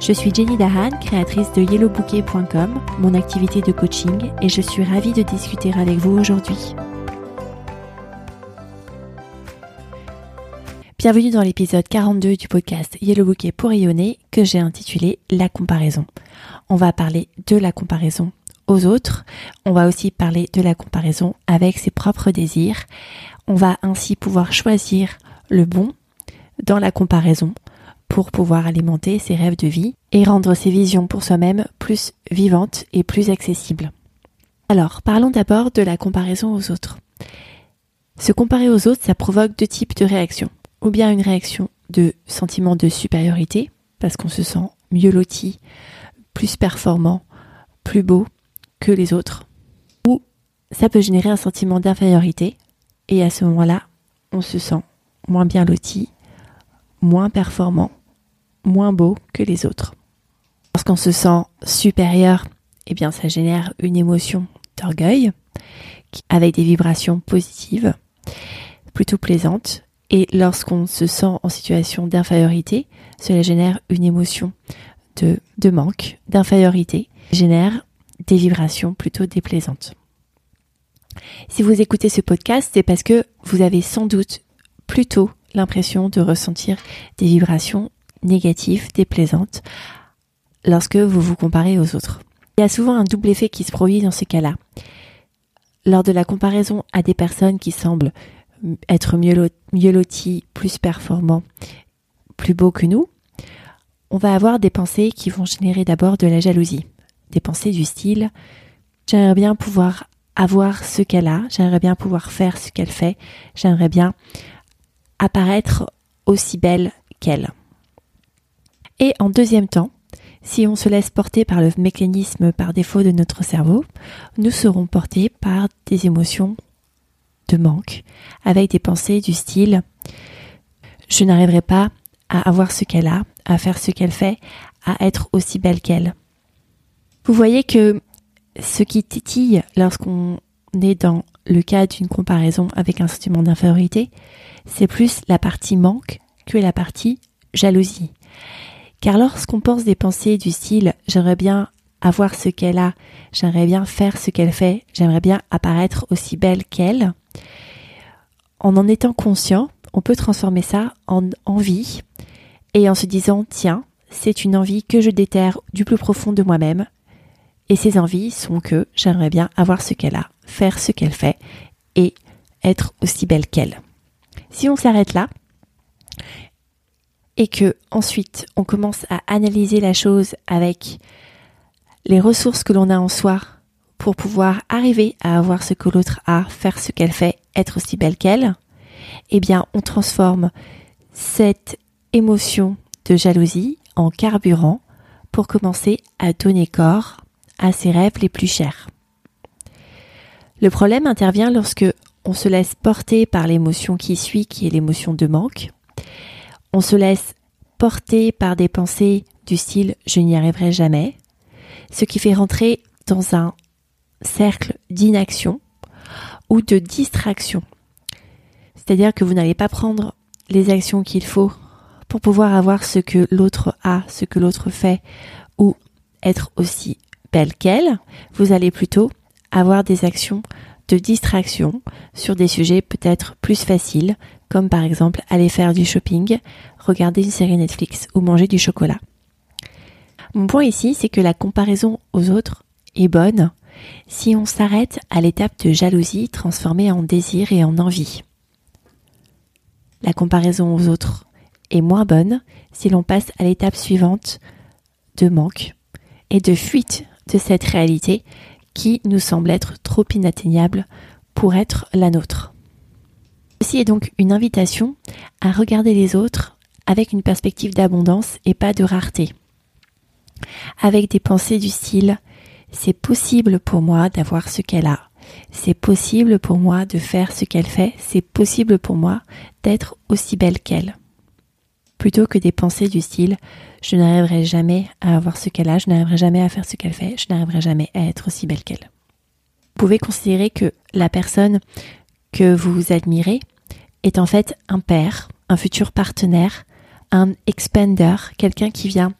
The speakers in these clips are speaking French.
Je suis Jenny Dahan, créatrice de yellowbouquet.com, mon activité de coaching, et je suis ravie de discuter avec vous aujourd'hui. Bienvenue dans l'épisode 42 du podcast Yellow Bouquet pour rayonner que j'ai intitulé La comparaison. On va parler de la comparaison aux autres, on va aussi parler de la comparaison avec ses propres désirs. On va ainsi pouvoir choisir le bon dans la comparaison pour pouvoir alimenter ses rêves de vie et rendre ses visions pour soi-même plus vivantes et plus accessibles. Alors, parlons d'abord de la comparaison aux autres. Se comparer aux autres, ça provoque deux types de réactions ou bien une réaction de sentiment de supériorité, parce qu'on se sent mieux loti, plus performant, plus beau que les autres, ou ça peut générer un sentiment d'infériorité, et à ce moment-là, on se sent moins bien loti, moins performant, moins beau que les autres. Lorsqu'on se sent supérieur, eh bien ça génère une émotion d'orgueil avec des vibrations positives, plutôt plaisantes, et lorsqu'on se sent en situation d'infériorité, cela génère une émotion de, de manque, d'infériorité, génère des vibrations plutôt déplaisantes. Si vous écoutez ce podcast, c'est parce que vous avez sans doute plutôt l'impression de ressentir des vibrations négatives, déplaisantes, lorsque vous vous comparez aux autres. Il y a souvent un double effet qui se produit dans ce cas-là. Lors de la comparaison à des personnes qui semblent être mieux lotis, plus performants, plus beaux que nous, on va avoir des pensées qui vont générer d'abord de la jalousie. Des pensées du style j'aimerais bien pouvoir avoir ce qu'elle a, j'aimerais bien pouvoir faire ce qu'elle fait, j'aimerais bien apparaître aussi belle qu'elle. Et en deuxième temps, si on se laisse porter par le mécanisme par défaut de notre cerveau, nous serons portés par des émotions de manque, avec des pensées du style je n'arriverai pas à avoir ce qu'elle a, à faire ce qu'elle fait, à être aussi belle qu'elle. Vous voyez que ce qui titille lorsqu'on est dans le cas d'une comparaison avec un sentiment d'infériorité, c'est plus la partie manque que la partie jalousie. Car lorsqu'on pense des pensées du style j'aimerais bien avoir ce qu'elle a, j'aimerais bien faire ce qu'elle fait, j'aimerais bien apparaître aussi belle qu'elle, en en étant conscient, on peut transformer ça en envie et en se disant tiens, c'est une envie que je déterre du plus profond de moi-même. Et ces envies sont que j'aimerais bien avoir ce qu'elle a, faire ce qu'elle fait et être aussi belle qu'elle. Si on s'arrête là et que ensuite on commence à analyser la chose avec les ressources que l'on a en soi pour pouvoir arriver à avoir ce que l'autre a, faire ce qu'elle fait, être aussi belle qu'elle, eh bien on transforme cette émotion de jalousie en carburant pour commencer à donner corps à ses rêves les plus chers. Le problème intervient lorsque on se laisse porter par l'émotion qui suit, qui est l'émotion de manque. On se laisse porter par des pensées du style je n'y arriverai jamais, ce qui fait rentrer dans un cercle d'inaction ou de distraction. C'est-à-dire que vous n'allez pas prendre les actions qu'il faut pour pouvoir avoir ce que l'autre a, ce que l'autre fait, ou être aussi belle qu'elle, vous allez plutôt avoir des actions de distraction sur des sujets peut-être plus faciles, comme par exemple aller faire du shopping, regarder une série Netflix ou manger du chocolat. Mon point ici, c'est que la comparaison aux autres est bonne si on s'arrête à l'étape de jalousie transformée en désir et en envie. La comparaison aux autres est moins bonne si l'on passe à l'étape suivante de manque et de fuite de cette réalité qui nous semble être trop inatteignable pour être la nôtre. Ceci est donc une invitation à regarder les autres avec une perspective d'abondance et pas de rareté. avec des pensées du style c'est possible pour moi d'avoir ce qu'elle a. C'est possible pour moi de faire ce qu'elle fait. C'est possible pour moi d'être aussi belle qu'elle. Plutôt que des pensées du style je n'arriverai jamais à avoir ce qu'elle a, je n'arriverai jamais à faire ce qu'elle fait, je n'arriverai jamais à être aussi belle qu'elle. Vous pouvez considérer que la personne que vous admirez est en fait un père, un futur partenaire, un expander, quelqu'un qui vient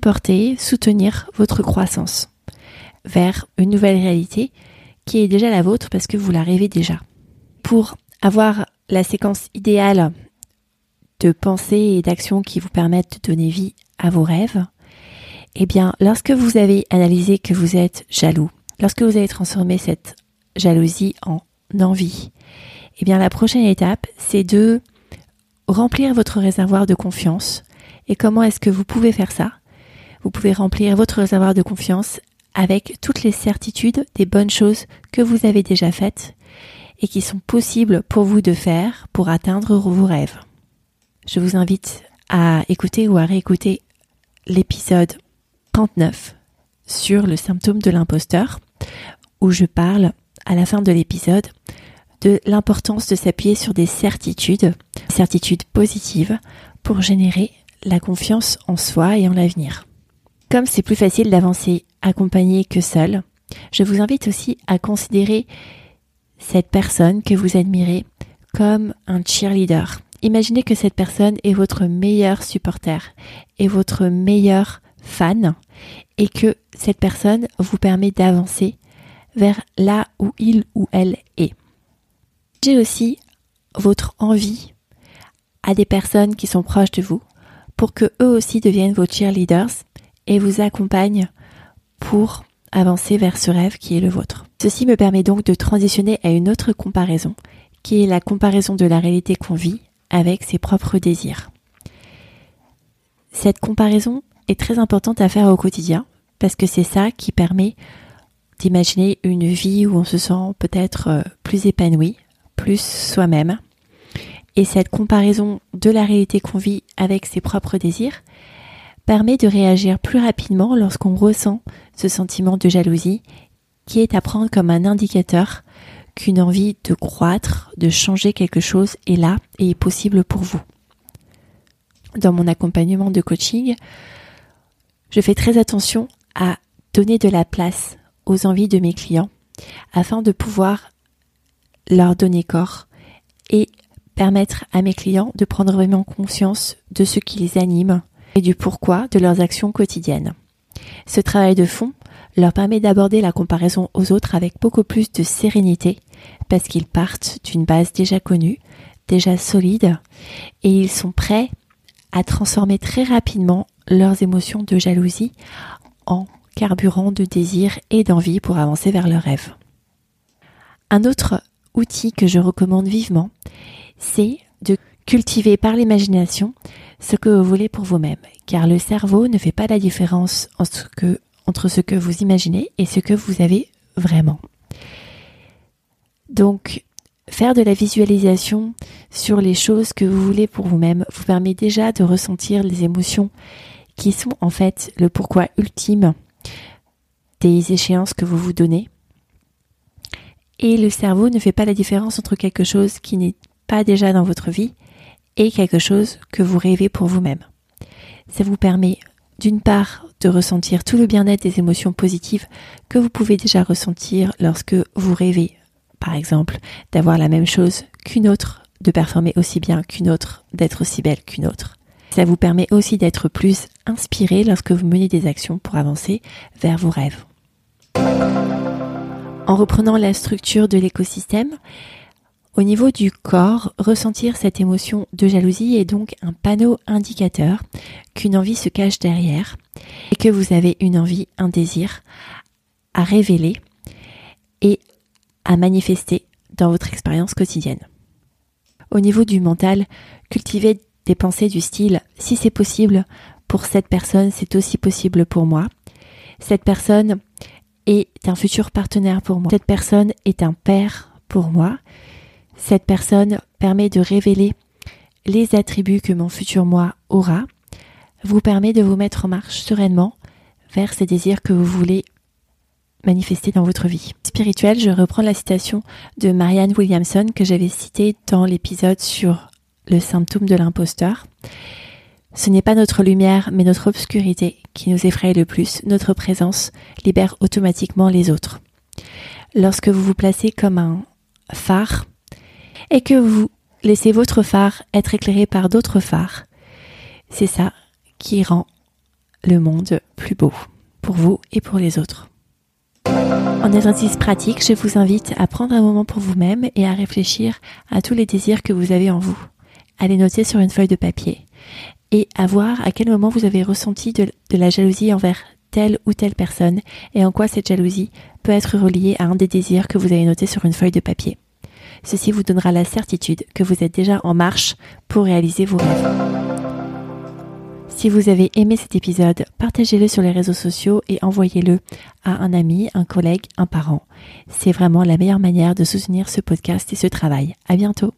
porter, soutenir votre croissance vers une nouvelle réalité qui est déjà la vôtre parce que vous la rêvez déjà. Pour avoir la séquence idéale de pensées et d'actions qui vous permettent de donner vie à vos rêves, eh bien, lorsque vous avez analysé que vous êtes jaloux, lorsque vous avez transformé cette jalousie en envie, eh bien, la prochaine étape, c'est de remplir votre réservoir de confiance. Et comment est-ce que vous pouvez faire ça? Vous pouvez remplir votre réservoir de confiance avec toutes les certitudes des bonnes choses que vous avez déjà faites et qui sont possibles pour vous de faire pour atteindre vos rêves. Je vous invite à écouter ou à réécouter l'épisode 39 sur le symptôme de l'imposteur où je parle à la fin de l'épisode de l'importance de s'appuyer sur des certitudes, certitudes positives pour générer la confiance en soi et en l'avenir. Comme c'est plus facile d'avancer accompagné que seul, je vous invite aussi à considérer cette personne que vous admirez comme un cheerleader. Imaginez que cette personne est votre meilleur supporter et votre meilleur fan et que cette personne vous permet d'avancer vers là où il ou elle est. J'ai aussi votre envie à des personnes qui sont proches de vous pour que eux aussi deviennent vos cheerleaders et vous accompagnent pour avancer vers ce rêve qui est le vôtre. Ceci me permet donc de transitionner à une autre comparaison, qui est la comparaison de la réalité qu'on vit avec ses propres désirs. Cette comparaison est très importante à faire au quotidien, parce que c'est ça qui permet d'imaginer une vie où on se sent peut-être euh, plus épanoui, plus soi-même. Et cette comparaison de la réalité qu'on vit avec ses propres désirs permet de réagir plus rapidement lorsqu'on ressent ce sentiment de jalousie qui est à prendre comme un indicateur qu'une envie de croître, de changer quelque chose est là et est possible pour vous. Dans mon accompagnement de coaching, je fais très attention à donner de la place aux envies de mes clients afin de pouvoir leur donner corps et permettre à mes clients de prendre vraiment conscience de ce qui les anime et du pourquoi de leurs actions quotidiennes. Ce travail de fond leur permet d'aborder la comparaison aux autres avec beaucoup plus de sérénité parce qu'ils partent d'une base déjà connue, déjà solide et ils sont prêts à transformer très rapidement leurs émotions de jalousie en carburant de désir et d'envie pour avancer vers leurs rêves. Un autre outil que je recommande vivement, c'est de cultiver par l'imagination ce que vous voulez pour vous-même, car le cerveau ne fait pas la différence entre, ce que vous imaginez et ce que vous avez vraiment. Donc, faire de la visualisation sur les choses que vous voulez pour vous-même vous permet déjà de ressentir les émotions qui sont en fait le pourquoi ultime des échéances que vous vous donnez. Et le cerveau ne fait pas la différence entre quelque chose qui n'est pas déjà dans votre vie et quelque chose que vous rêvez pour vous-même. Ça vous permet d'une part de ressentir tout le bien-être des émotions positives que vous pouvez déjà ressentir lorsque vous rêvez, par exemple, d'avoir la même chose qu'une autre, de performer aussi bien qu'une autre, d'être aussi belle qu'une autre. Ça vous permet aussi d'être plus inspiré lorsque vous menez des actions pour avancer vers vos rêves. En reprenant la structure de l'écosystème, au niveau du corps, ressentir cette émotion de jalousie est donc un panneau indicateur qu'une envie se cache derrière et que vous avez une envie, un désir à révéler et à manifester dans votre expérience quotidienne. Au niveau du mental, cultivez des pensées du style si c'est possible pour cette personne, c'est aussi possible pour moi. Cette personne est un futur partenaire pour moi. Cette personne est un père pour moi. Cette personne permet de révéler les attributs que mon futur moi aura, vous permet de vous mettre en marche sereinement vers ces désirs que vous voulez manifester dans votre vie. Spirituel, je reprends la citation de Marianne Williamson que j'avais citée dans l'épisode sur le symptôme de l'imposteur. Ce n'est pas notre lumière, mais notre obscurité qui nous effraie le plus. Notre présence libère automatiquement les autres. Lorsque vous vous placez comme un phare et que vous laissez votre phare être éclairé par d'autres phares, c'est ça qui rend le monde plus beau pour vous et pour les autres. En exercice pratique, je vous invite à prendre un moment pour vous-même et à réfléchir à tous les désirs que vous avez en vous. À les noter sur une feuille de papier et à voir à quel moment vous avez ressenti de, la jalousie envers telle ou telle personne et en quoi cette jalousie peut être reliée à un des désirs que vous avez noté sur une feuille de papier. Ceci vous donnera la certitude que vous êtes déjà en marche pour réaliser vos rêves. Si vous avez aimé cet épisode, partagez-le sur les réseaux sociaux et envoyez-le à un ami, un collègue, un parent. C'est vraiment la meilleure manière de soutenir ce podcast et ce travail. À bientôt!